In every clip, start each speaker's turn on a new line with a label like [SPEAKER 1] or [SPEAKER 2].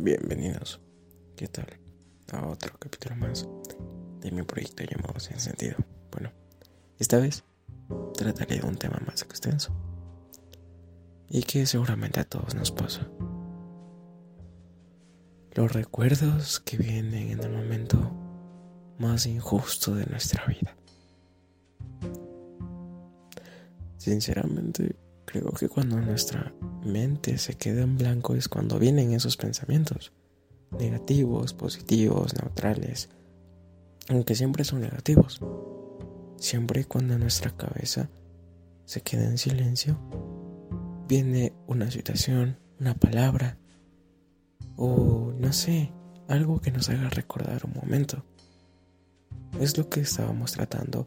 [SPEAKER 1] Bienvenidos. ¿Qué tal? A otro capítulo más de mi proyecto llamado Sin Sentido. Bueno, esta vez trataré de un tema más extenso y que seguramente a todos nos pasa. Los recuerdos que vienen en el momento más injusto de nuestra vida. Sinceramente, creo que cuando nuestra mente se queda en blanco es cuando vienen esos pensamientos, negativos, positivos, neutrales, aunque siempre son negativos. Siempre cuando nuestra cabeza se queda en silencio, viene una situación, una palabra, o no sé, algo que nos haga recordar un momento. Es lo que estábamos tratando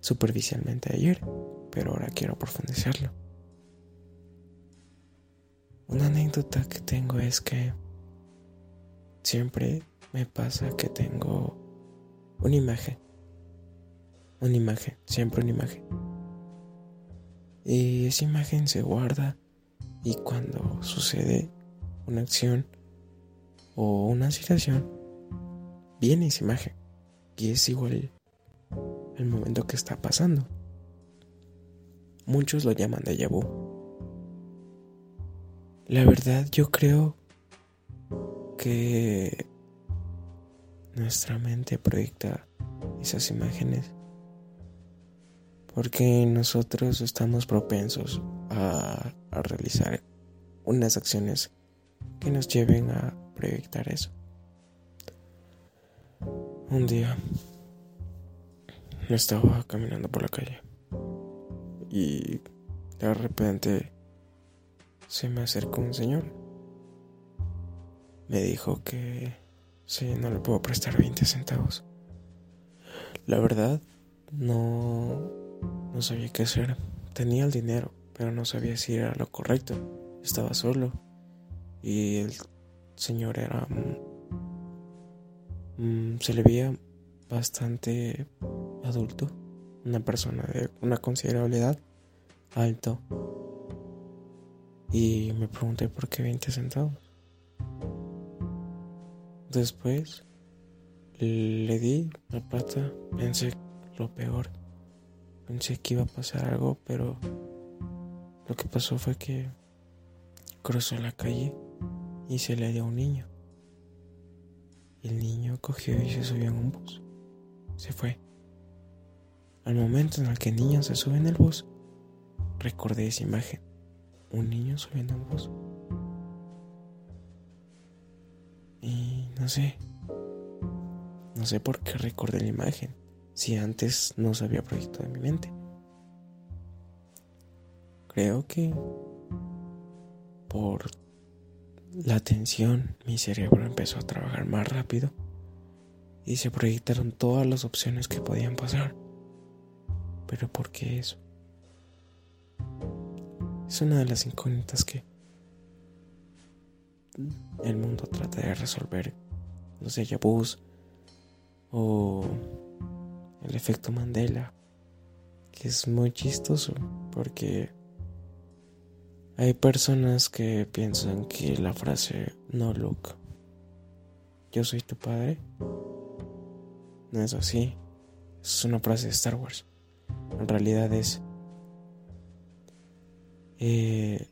[SPEAKER 1] superficialmente ayer pero ahora quiero profundizarlo. Una anécdota que tengo es que siempre me pasa que tengo una imagen. Una imagen, siempre una imagen. Y esa imagen se guarda y cuando sucede una acción o una situación, viene esa imagen. Y es igual el momento que está pasando. Muchos lo llaman de vu. La verdad yo creo que nuestra mente proyecta esas imágenes porque nosotros estamos propensos a, a, realizar unas acciones que nos lleven a proyectar eso. Un día estaba caminando por la calle y de repente se me acercó un señor. Me dijo que si no le puedo prestar 20 centavos. La verdad, no, no sabía qué hacer. Tenía el dinero, pero no sabía si era lo correcto. Estaba solo y el señor era... Mm, se le veía bastante adulto una persona de una considerable edad, alto. Y me pregunté por qué 20 centavos. Después le di la plata, pensé lo peor. Pensé que iba a pasar algo, pero lo que pasó fue que cruzó la calle y se le dio a un niño. El niño cogió y se subió en un bus. Se fue. Al momento en el que el niño se sube en el bus, recordé esa imagen. Un niño subiendo en bus. Y no sé. No sé por qué recordé la imagen. Si antes no se había proyectado en mi mente. Creo que por la tensión mi cerebro empezó a trabajar más rápido y se proyectaron todas las opciones que podían pasar. Pero ¿por qué eso? Es una de las incógnitas que el mundo trata de resolver. Los déjà vus o el efecto Mandela, que es muy chistoso porque hay personas que piensan que la frase no look, yo soy tu padre, no es así. Es una frase de Star Wars en realidad es eh,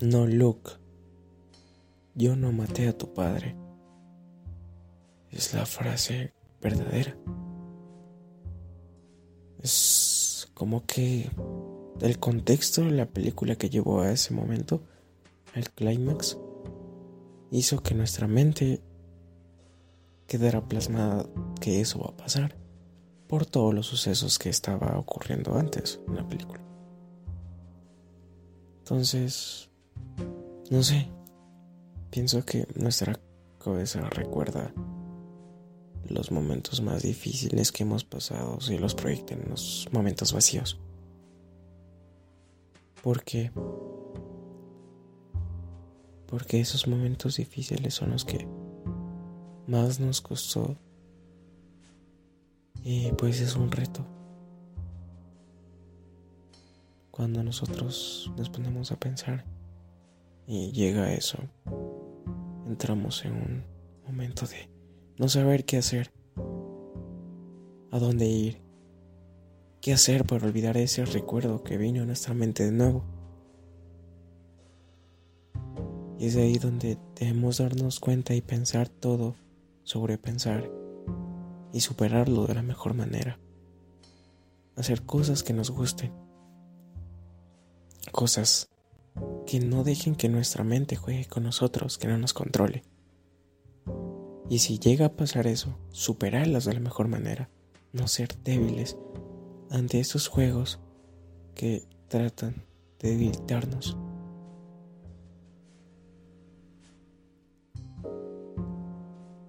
[SPEAKER 1] no Luke yo no maté a tu padre. Es la frase verdadera. Es como que el contexto de la película que llevó a ese momento el clímax hizo que nuestra mente quedara plasmada que eso va a pasar por todos los sucesos que estaba ocurriendo antes en la película. Entonces, no sé, pienso que nuestra cabeza recuerda los momentos más difíciles que hemos pasado y los proyecta en los momentos vacíos. ¿Por qué? Porque esos momentos difíciles son los que más nos costó y pues es un reto. Cuando nosotros nos ponemos a pensar y llega eso, entramos en un momento de no saber qué hacer, a dónde ir, qué hacer para olvidar ese recuerdo que vino a nuestra mente de nuevo. Y es ahí donde debemos darnos cuenta y pensar todo sobre pensar y superarlo de la mejor manera. Hacer cosas que nos gusten. Cosas que no dejen que nuestra mente juegue con nosotros, que no nos controle. Y si llega a pasar eso, superarlas de la mejor manera, no ser débiles ante estos juegos que tratan de debilitarnos.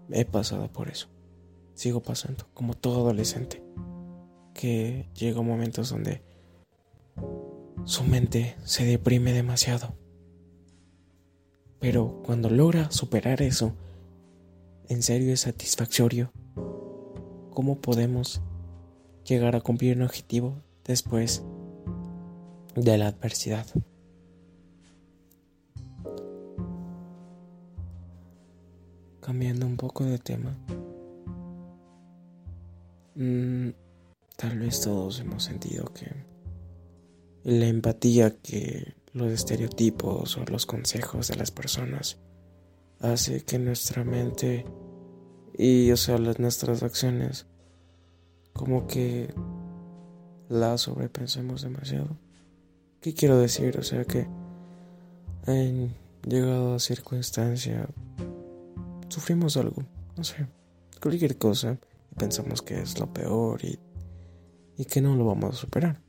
[SPEAKER 1] He pasado por eso. Sigo pasando, como todo adolescente, que llega momentos donde su mente se deprime demasiado. Pero cuando logra superar eso, en serio es satisfactorio. ¿Cómo podemos llegar a cumplir un objetivo después de la adversidad? Cambiando un poco de tema. Mm, tal vez todos hemos sentido que la empatía que los estereotipos o los consejos de las personas hace que nuestra mente y o sea las, nuestras acciones como que la sobrepensemos demasiado. ¿Qué quiero decir? O sea que en llegado a circunstancia sufrimos algo, no sé, cualquier cosa pensamos que es lo peor y, y que no lo vamos a superar.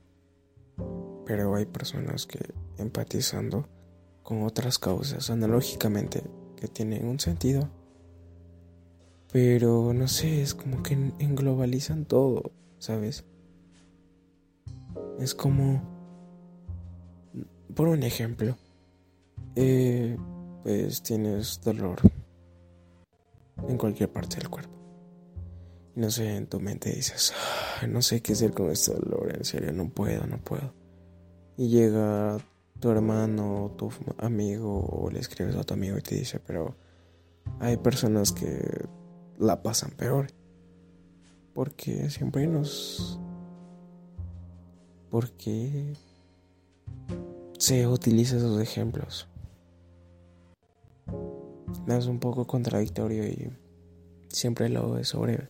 [SPEAKER 1] Pero hay personas que empatizando con otras causas analógicamente que tienen un sentido. Pero no sé, es como que englobalizan todo, ¿sabes? Es como, por un ejemplo, eh, pues tienes dolor en cualquier parte del cuerpo. Y no sé, en tu mente dices, no sé qué hacer con este dolor, en serio, no puedo, no puedo. Y llega tu hermano, tu amigo, o le escribes a tu amigo y te dice, pero hay personas que la pasan peor. Porque siempre nos... Porque se utiliza esos ejemplos es un poco contradictorio y siempre lo sobre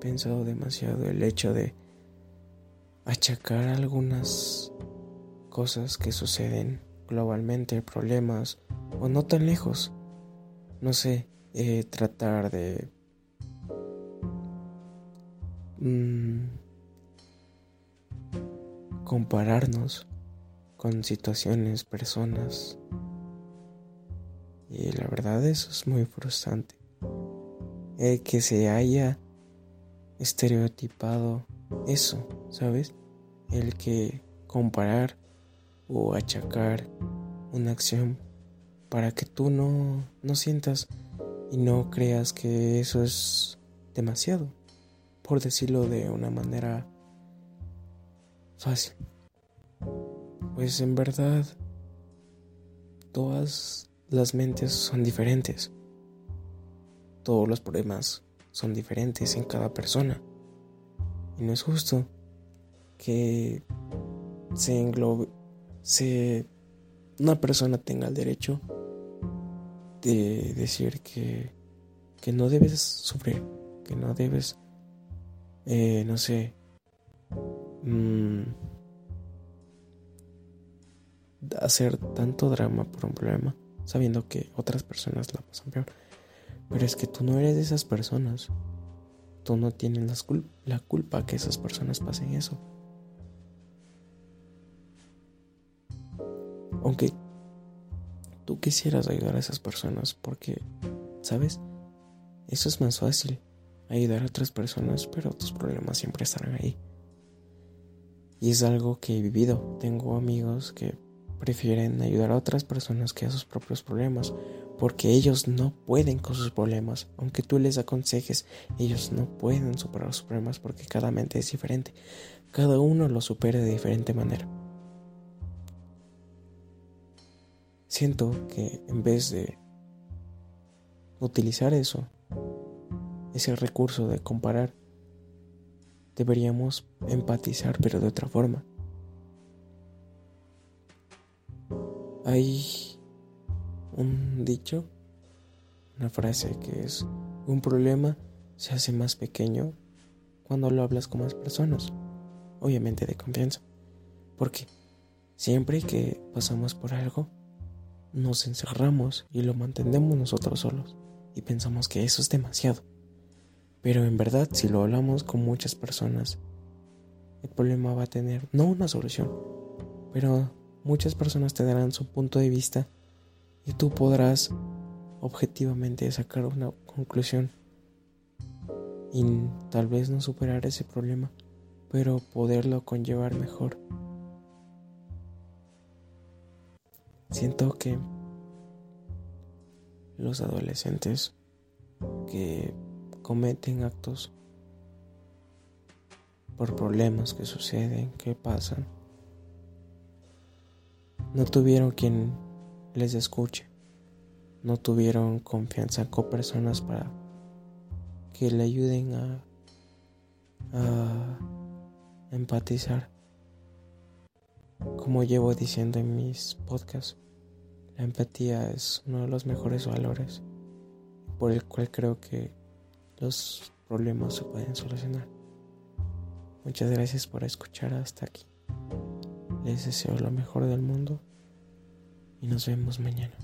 [SPEAKER 1] pensado demasiado el hecho de achacar algunas cosas que suceden globalmente, problemas o no tan lejos. No sé, eh, tratar de mm, compararnos con situaciones, personas y la verdad eso es muy frustrante. El que se haya estereotipado eso, ¿sabes? El que comparar o achacar una acción para que tú no, no sientas y no creas que eso es demasiado, por decirlo de una manera fácil. Pues en verdad, todas las mentes son diferentes. Todos los problemas son diferentes en cada persona. Y no es justo que se englobe, se, una persona tenga el derecho de decir que, que no debes sufrir, que no debes, eh, no sé, mm, hacer tanto drama por un problema sabiendo que otras personas la pasan peor. Pero es que tú no eres de esas personas. Tú no tienes la culpa que esas personas pasen eso. Aunque tú quisieras ayudar a esas personas porque, ¿sabes? Eso es más fácil. Ayudar a otras personas, pero tus problemas siempre estarán ahí. Y es algo que he vivido. Tengo amigos que prefieren ayudar a otras personas que a sus propios problemas, porque ellos no pueden con sus problemas, aunque tú les aconsejes, ellos no pueden superar sus problemas porque cada mente es diferente, cada uno lo supera de diferente manera. siento que en vez de utilizar eso, ese recurso de comparar, deberíamos empatizar pero de otra forma. Hay un dicho, una frase que es, un problema se hace más pequeño cuando lo hablas con más personas, obviamente de confianza, porque siempre que pasamos por algo, nos encerramos y lo mantenemos nosotros solos y pensamos que eso es demasiado. Pero en verdad, si lo hablamos con muchas personas, el problema va a tener no una solución, pero muchas personas te darán su punto de vista y tú podrás objetivamente sacar una conclusión y tal vez no superar ese problema, pero poderlo conllevar mejor. Siento que los adolescentes que cometen actos por problemas que suceden, que pasan, no tuvieron quien les escuche, no tuvieron confianza con personas para que le ayuden a, a empatizar. Como llevo diciendo en mis podcasts, la empatía es uno de los mejores valores por el cual creo que los problemas se pueden solucionar. Muchas gracias por escuchar hasta aquí. Les deseo lo mejor del mundo y nos vemos mañana.